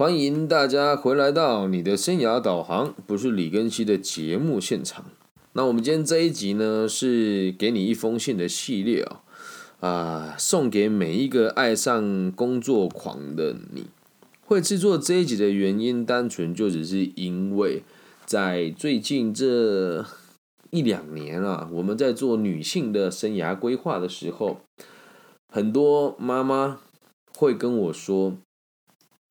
欢迎大家回来到你的生涯导航，不是李根熙的节目现场。那我们今天这一集呢，是给你一封信的系列啊，啊，送给每一个爱上工作狂的你。会制作这一集的原因，单纯就只是因为在最近这一两年啊，我们在做女性的生涯规划的时候，很多妈妈会跟我说。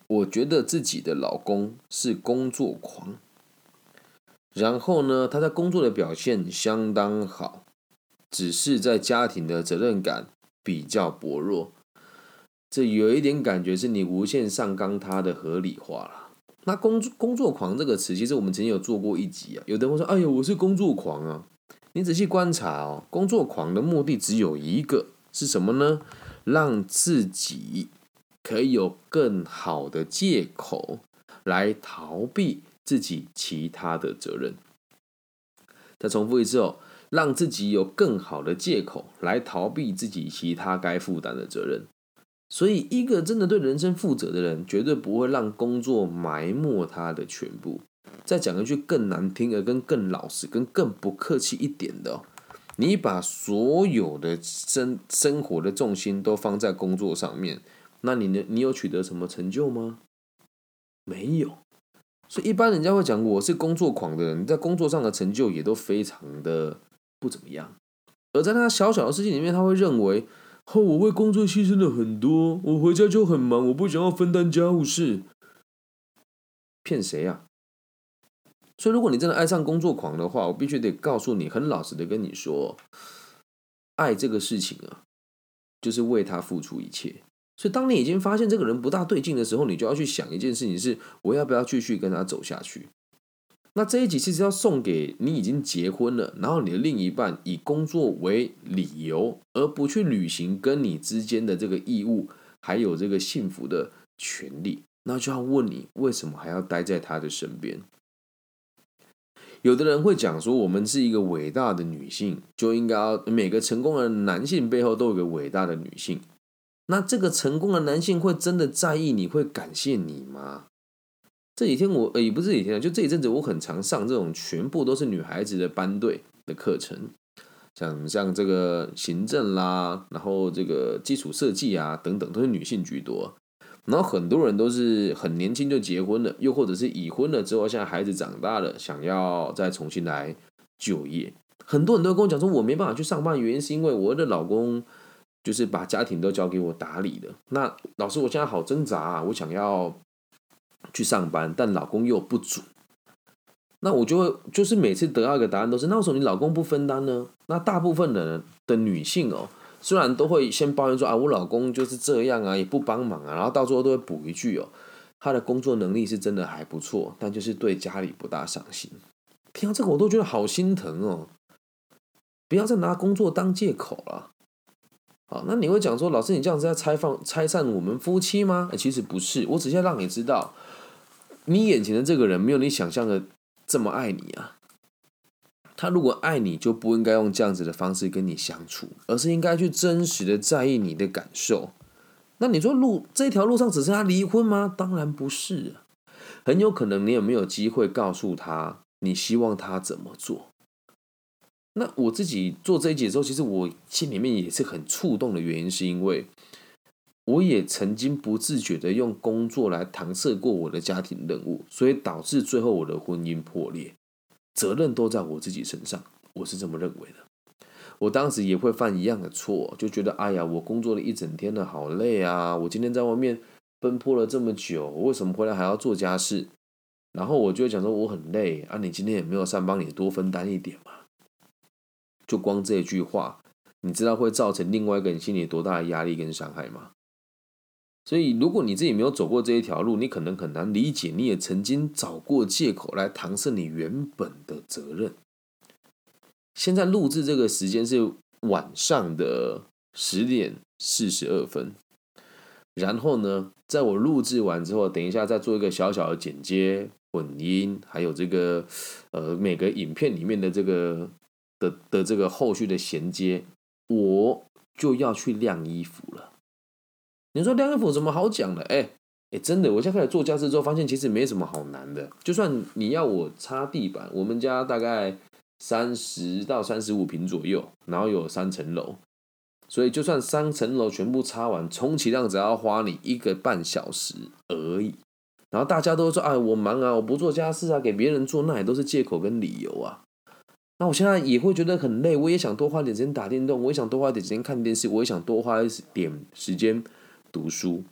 我觉得自己的老公是工作狂，然后呢，他在工作的表现相当好，只是在家庭的责任感比较薄弱。这有一点感觉是你无限上纲他的合理化了。那工作工作狂这个词，其实我们曾经有做过一集啊。有的人会说：“哎呀，我是工作狂啊！”你仔细观察哦，工作狂的目的只有一个，是什么呢？让自己。可以有更好的借口来逃避自己其他的责任。再重复一次哦，让自己有更好的借口来逃避自己其他该负担的责任。所以，一个真的对人生负责的人，绝对不会让工作埋没他的全部。再讲一句更难听的跟更老实、跟更不客气一点的，你把所有的生生活的重心都放在工作上面。那你呢？你有取得什么成就吗？没有，所以一般人家会讲我是工作狂的人，在工作上的成就也都非常的不怎么样。而在他小小的事情里面，他会认为，哦，我为工作牺牲了很多，我回家就很忙，我不想要分担家务事。骗谁呀？所以如果你真的爱上工作狂的话，我必须得告诉你，很老实的跟你说，爱这个事情啊，就是为他付出一切。所以，当你已经发现这个人不大对劲的时候，你就要去想一件事情：是我要不要继续跟他走下去？那这一集其实要送给你已经结婚了，然后你的另一半以工作为理由而不去履行跟你之间的这个义务，还有这个幸福的权利，那就要问你为什么还要待在他的身边？有的人会讲说，我们是一个伟大的女性，就应该要每个成功的男性背后都有个伟大的女性。那这个成功的男性会真的在意你会感谢你吗？这几天我呃也不是几天就这一阵子我很常上这种全部都是女孩子的班队的课程，像像这个行政啦，然后这个基础设计啊等等都是女性居多，然后很多人都是很年轻就结婚了，又或者是已婚了之后，现在孩子长大了，想要再重新来就业，很多人都跟我讲说，我没办法去上班，原因是因为我的老公。就是把家庭都交给我打理的。那老师，我现在好挣扎啊！我想要去上班，但老公又不足。那我就会就是每次得到一个答案都是：那为什么你老公不分担呢？那大部分的的女性哦，虽然都会先抱怨说啊，我老公就是这样啊，也不帮忙啊，然后到最后都会补一句哦，他的工作能力是真的还不错，但就是对家里不大上心。听到这个我都觉得好心疼哦！不要再拿工作当借口了。好，那你会讲说，老师，你这样子在拆放拆散我们夫妻吗？其实不是，我只是要让你知道，你眼前的这个人没有你想象的这么爱你啊。他如果爱你，就不应该用这样子的方式跟你相处，而是应该去真实的在意你的感受。那你说路这条路上只剩下离婚吗？当然不是，很有可能你也没有机会告诉他，你希望他怎么做？那我自己做这一节的时候，其实我心里面也是很触动的原因，是因为我也曾经不自觉的用工作来搪塞过我的家庭任务，所以导致最后我的婚姻破裂，责任都在我自己身上，我是这么认为的。我当时也会犯一样的错，就觉得哎呀，我工作了一整天了，好累啊！我今天在外面奔波了这么久，为什么回来还要做家事？然后我就会讲说我很累啊，你今天也没有上班，你多分担一点嘛。就光这一句话，你知道会造成另外一个人心里多大的压力跟伤害吗？所以，如果你自己没有走过这一条路，你可能很难理解。你也曾经找过借口来搪塞你原本的责任。现在录制这个时间是晚上的十点四十二分，然后呢，在我录制完之后，等一下再做一个小小的剪接、混音，还有这个呃每个影片里面的这个。的的这个后续的衔接，我就要去晾衣服了。你说晾衣服怎么好讲的？哎，哎，真的，我现在开始做家事之后，发现其实没什么好难的。就算你要我擦地板，我们家大概三十到三十五平左右，然后有三层楼，所以就算三层楼全部擦完，充其量只要花你一个半小时而已。然后大家都说：“哎，我忙啊，我不做家事啊，给别人做，那也都是借口跟理由啊。”那我现在也会觉得很累，我也想多花点时间打电动，我也想多花点时间看电视，我也想多花一点时间读书。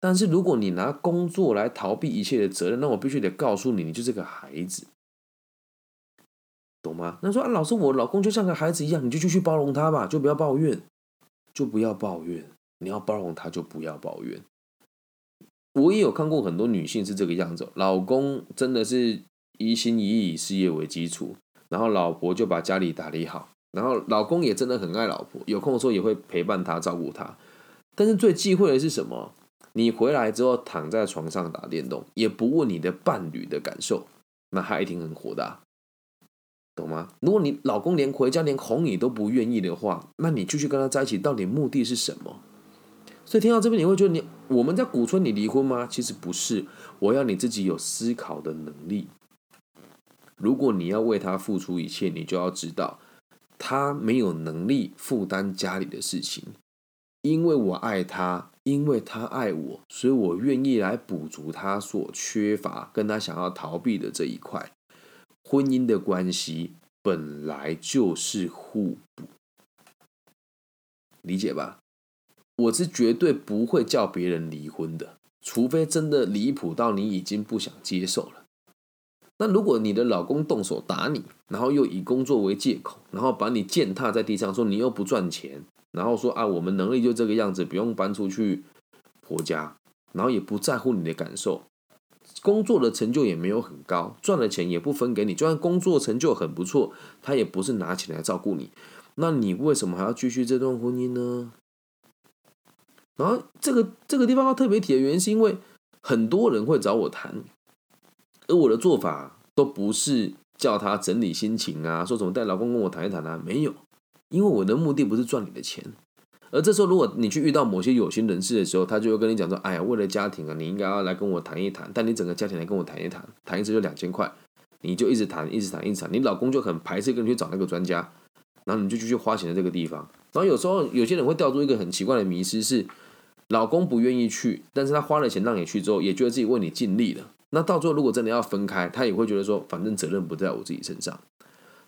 但是如果你拿工作来逃避一切的责任，那我必须得告诉你，你就是个孩子，懂吗？那说啊，老师，我老公就像个孩子一样，你就继续包容他吧，就不要抱怨，就不要抱怨。你要包容他，就不要抱怨。我也有看过很多女性是这个样子，老公真的是一心一意以事业为基础。然后老婆就把家里打理好，然后老公也真的很爱老婆，有空的时候也会陪伴她、照顾她。但是最忌讳的是什么？你回来之后躺在床上打电动，也不问你的伴侣的感受，那他一定很火大，懂吗？如果你老公连回家连哄你都不愿意的话，那你继续跟他在一起到底目的是什么？所以听到这边你会觉得你我们在鼓吹你离婚吗？其实不是，我要你自己有思考的能力。如果你要为他付出一切，你就要知道，他没有能力负担家里的事情。因为我爱他，因为他爱我，所以我愿意来补足他所缺乏、跟他想要逃避的这一块。婚姻的关系本来就是互补，理解吧？我是绝对不会叫别人离婚的，除非真的离谱到你已经不想接受了。那如果你的老公动手打你，然后又以工作为借口，然后把你践踏在地上，说你又不赚钱，然后说啊我们能力就这个样子，不用搬出去婆家，然后也不在乎你的感受，工作的成就也没有很高，赚了钱也不分给你，就算工作成就很不错，他也不是拿钱来照顾你，那你为什么还要继续这段婚姻呢？然后这个这个地方要特别提的原因，是因为很多人会找我谈。而我的做法都不是叫他整理心情啊，说什么带老公跟我谈一谈啊，没有，因为我的目的不是赚你的钱。而这时候，如果你去遇到某些有心人士的时候，他就会跟你讲说：“哎呀，为了家庭啊，你应该要来跟我谈一谈。”但你整个家庭来跟我谈一谈，谈一次就两千块，你就一直谈，一直谈，一直谈。你老公就很排斥跟你去找那个专家，然后你就继续花钱在这个地方。然后有时候有些人会掉入一个很奇怪的迷失，是老公不愿意去，但是他花了钱让你去之后，也觉得自己为你尽力了。那到最后，如果真的要分开，他也会觉得说，反正责任不在我自己身上。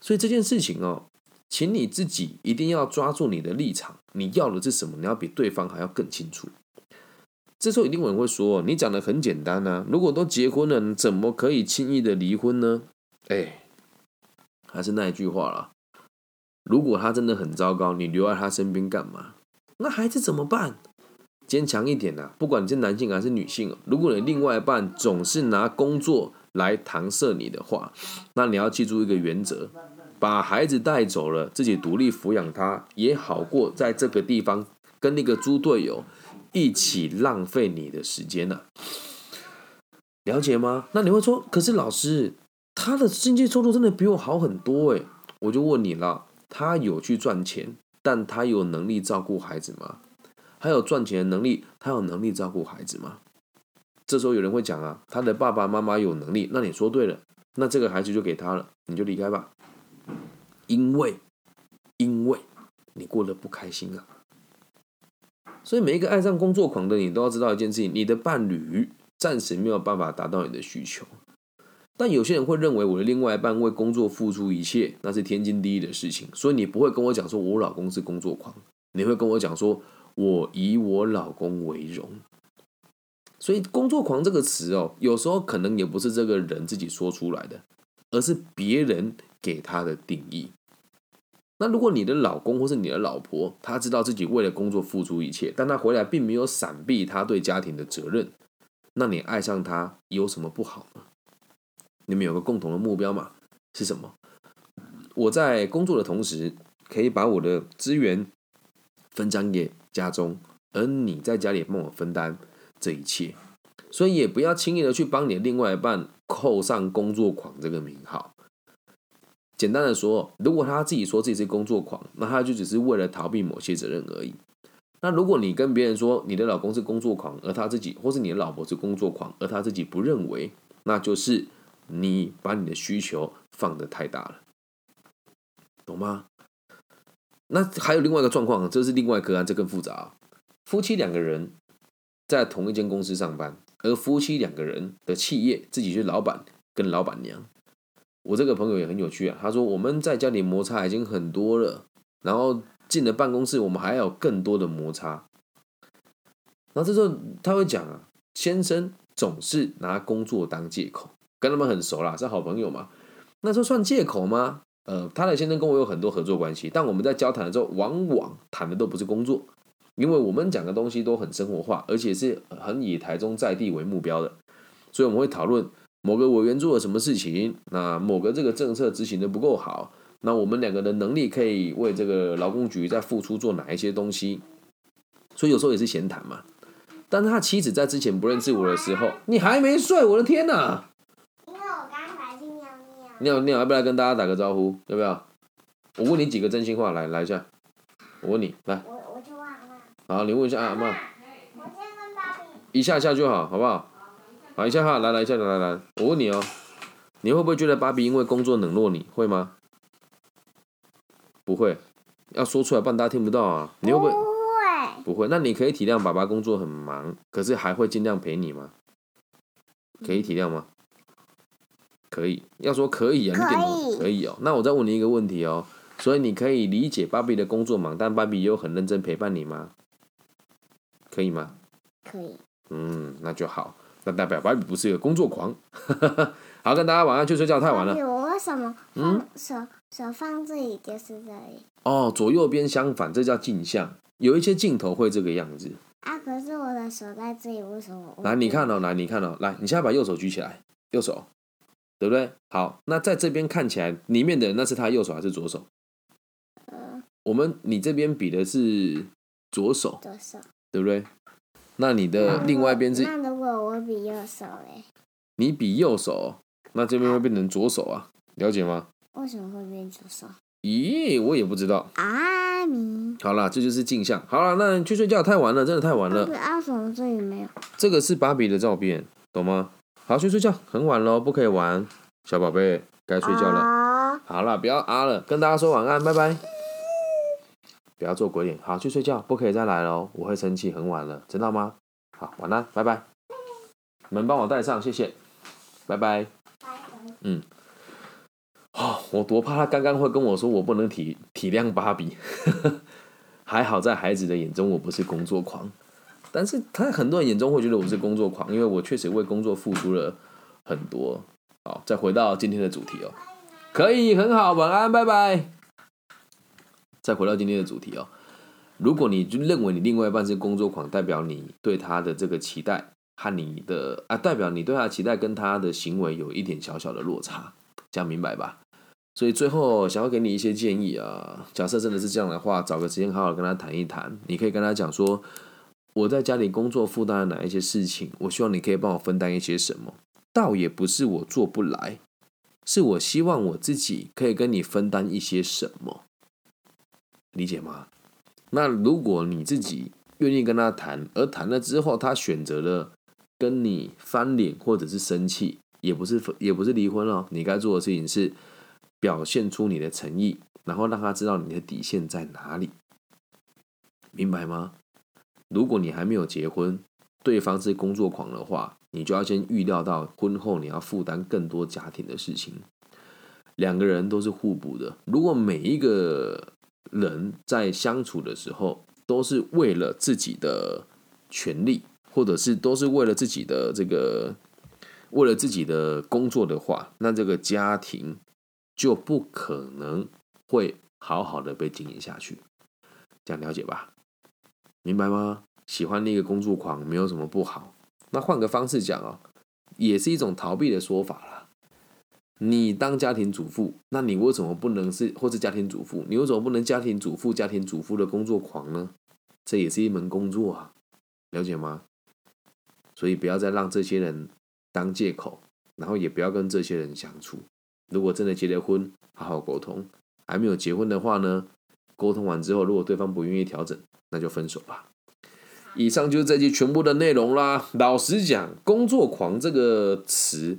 所以这件事情哦，请你自己一定要抓住你的立场，你要的是什么？你要比对方还要更清楚。这时候一定有人会说，你讲的很简单啊，如果都结婚了，你怎么可以轻易的离婚呢？哎，还是那一句话啦，如果他真的很糟糕，你留在他身边干嘛？那孩子怎么办？坚强一点呐！不管你是男性还是女性，如果你另外一半总是拿工作来搪塞你的话，那你要记住一个原则：把孩子带走了，自己独立抚养他，也好过在这个地方跟那个猪队友一起浪费你的时间呢。了解吗？那你会说，可是老师，他的经济收入真的比我好很多诶。我就问你了，他有去赚钱，但他有能力照顾孩子吗？还有赚钱的能力，他有能力照顾孩子吗？这时候有人会讲啊，他的爸爸妈妈有能力，那你说对了，那这个孩子就给他了，你就离开吧，因为，因为你过得不开心啊。所以每一个爱上工作狂的你，都要知道一件事情：你的伴侣暂时没有办法达到你的需求，但有些人会认为我的另外一半为工作付出一切，那是天经地义的事情，所以你不会跟我讲说我老公是工作狂，你会跟我讲说。我以我老公为荣，所以“工作狂”这个词哦，有时候可能也不是这个人自己说出来的，而是别人给他的定义。那如果你的老公或是你的老婆，他知道自己为了工作付出一切，但他回来并没有闪避他对家庭的责任，那你爱上他有什么不好呢？你们有个共同的目标嘛？是什么？我在工作的同时，可以把我的资源分担给。家中，而你在家里帮我分担这一切，所以也不要轻易的去帮你另外一半扣上工作狂这个名号。简单的说，如果他自己说自己是工作狂，那他就只是为了逃避某些责任而已。那如果你跟别人说你的老公是工作狂，而他自己，或是你的老婆是工作狂，而他自己不认为，那就是你把你的需求放得太大了，懂吗？那还有另外一个状况，这是另外一个案，这更复杂。夫妻两个人在同一间公司上班，而夫妻两个人的企业自己是老板跟老板娘。我这个朋友也很有趣啊，他说我们在家里摩擦已经很多了，然后进了办公室，我们还有更多的摩擦。然后这时候他会讲啊，先生总是拿工作当借口，跟他们很熟啦，是好朋友嘛。那这算借口吗？呃，他的先生跟我有很多合作关系，但我们在交谈的时候，往往谈的都不是工作，因为我们讲的东西都很生活化，而且是很以台中在地为目标的，所以我们会讨论。某个委员做了什么事情？那某个这个政策执行的不够好，那我们两个的能力可以为这个劳工局在付出做哪一些东西？所以有时候也是闲谈嘛。但是他妻子在之前不认识我的时候，你还没睡，我的天哪！尿尿。尿尿要不要跟大家打个招呼？要不要？我问你几个真心话，来来一下。我问你，来。我我就忘了。好，你问一下阿妈。我先跟爸比。一下下就好，好不好？好一下哈，来来一下，来来来，我问你哦，你会不会觉得芭比因为工作冷落你？会吗？不会，要说出来，不然大家听不到啊。你会不会？不会。不会，那你可以体谅爸爸工作很忙，可是还会尽量陪你吗？可以体谅吗？可以，要说可以啊，你点头可以哦。那我再问你一个问题哦，所以你可以理解芭比的工作忙，但芭比又很认真陪伴你吗？可以吗？可以。嗯，那就好。那代表芭比不是一个工作狂。好，跟大家晚上去睡觉，太晚了。我为什么嗯手手放这里就是这里？哦，左右边相反，这叫镜像。有一些镜头会这个样子。啊，可是我的手在这里，为什么？来，你看哦，来，你看哦，来，你现在把右手举起来，右手，对不对？好，那在这边看起来，里面的那是他右手还是左手？呃，我们你这边比的是左手，左手，对不对？那你的另外一边是？那如果我比右手嘞？你比右手，那这边会变成左手啊？了解吗？为什么会变左手？咦，我也不知道。阿米。好啦，这就是镜像。好了，那你去睡觉，太晚了，真的太晚了。阿什这里没有？这个是芭比的照片，懂吗？好，去睡觉，很晚了，不可以玩，小宝贝，该睡觉了。好了，不要啊了，跟大家说晚安，拜拜。不要做鬼脸，好去睡觉，不可以再来了，我会生气，很晚了，知道吗？好，晚安，拜拜。门帮我带上，谢谢，拜拜。嗯，哦，我多怕他刚刚会跟我说我不能体体谅芭比，还好在孩子的眼中我不是工作狂，但是他在很多人眼中会觉得我是工作狂，因为我确实为工作付出了很多。好，再回到今天的主题哦，可以很好，晚安，拜拜。再回到今天的主题哦，如果你就认为你另外一半是工作狂，代表你对他的这个期待和你的啊，代表你对他的期待跟他的行为有一点小小的落差，这样明白吧？所以最后想要给你一些建议啊，假设真的是这样的话，找个时间好好跟他谈一谈，你可以跟他讲说，我在家里工作负担了哪一些事情，我希望你可以帮我分担一些什么，倒也不是我做不来，是我希望我自己可以跟你分担一些什么。理解吗？那如果你自己愿意跟他谈，而谈了之后，他选择了跟你翻脸或者是生气，也不是也不是离婚了。你该做的事情是表现出你的诚意，然后让他知道你的底线在哪里，明白吗？如果你还没有结婚，对方是工作狂的话，你就要先预料到婚后你要负担更多家庭的事情。两个人都是互补的，如果每一个。人在相处的时候，都是为了自己的权利，或者是都是为了自己的这个，为了自己的工作的话，那这个家庭就不可能会好好的被经营下去。这样了解吧？明白吗？喜欢那个工作狂没有什么不好，那换个方式讲哦，也是一种逃避的说法了。你当家庭主妇，那你为什么不能是或是家庭主妇？你为什么不能家庭主妇、家庭主妇的工作狂呢？这也是一门工作啊，了解吗？所以不要再让这些人当借口，然后也不要跟这些人相处。如果真的结了婚，好好沟通；还没有结婚的话呢，沟通完之后，如果对方不愿意调整，那就分手吧。以上就是这期全部的内容啦。老实讲，“工作狂”这个词，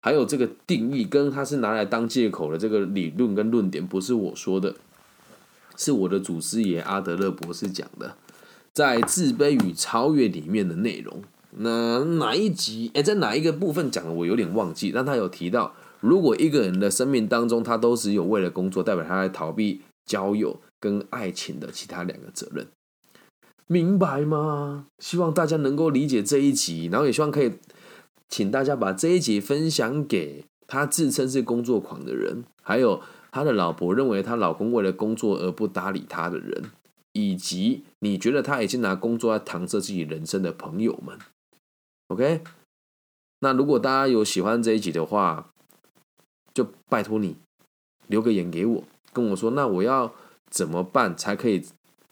还有这个定义，跟它是拿来当借口的这个理论跟论点，不是我说的，是我的祖师爷阿德勒博士讲的，在《自卑与超越》里面的内容。那哪一集？哎，在哪一个部分讲的？我有点忘记。但他有提到，如果一个人的生命当中，他都只有为了工作，代表他在逃避交友跟爱情的其他两个责任。明白吗？希望大家能够理解这一集，然后也希望可以请大家把这一集分享给他自称是工作狂的人，还有他的老婆认为她老公为了工作而不搭理他的人，以及你觉得他已经拿工作来搪塞自己人生的朋友们。OK，那如果大家有喜欢这一集的话，就拜托你留个言给我，跟我说，那我要怎么办才可以？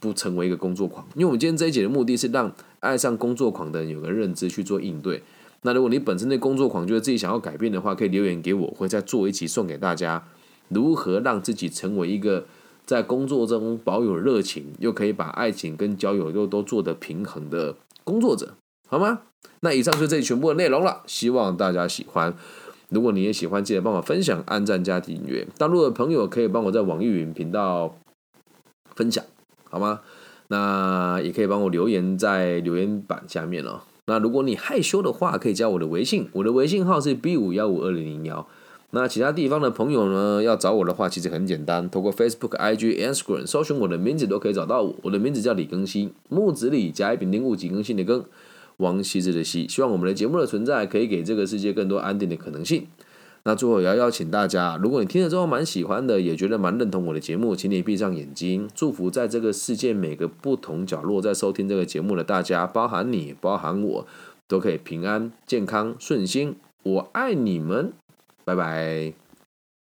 不成为一个工作狂，因为我们今天这一节的目的是让爱上工作狂的人有个认知去做应对。那如果你本身对工作狂觉得自己想要改变的话，可以留言给我，会再做一期送给大家，如何让自己成为一个在工作中保有热情，又可以把爱情跟交友又都做得平衡的工作者，好吗？那以上就是这里全部的内容了，希望大家喜欢。如果你也喜欢，记得帮我分享、按赞、加订阅。大陆的朋友可以帮我在网易云频道分享。好吗？那也可以帮我留言在留言板下面哦。那如果你害羞的话，可以加我的微信，我的微信号是 B 五幺五二零零幺。那其他地方的朋友呢，要找我的话，其实很简单，通过 Facebook、IG、Instagram 搜寻我的名字都可以找到我。我的名字叫李更新，木子李，甲乙丙丁戊己更新的更，王羲之的羲。希望我们的节目的存在，可以给这个世界更多安定的可能性。那最后也要邀请大家，如果你听了之后蛮喜欢的，也觉得蛮认同我的节目，请你闭上眼睛，祝福在这个世界每个不同角落在收听这个节目的大家，包含你，包含我，都可以平安、健康、顺心。我爱你们，拜拜。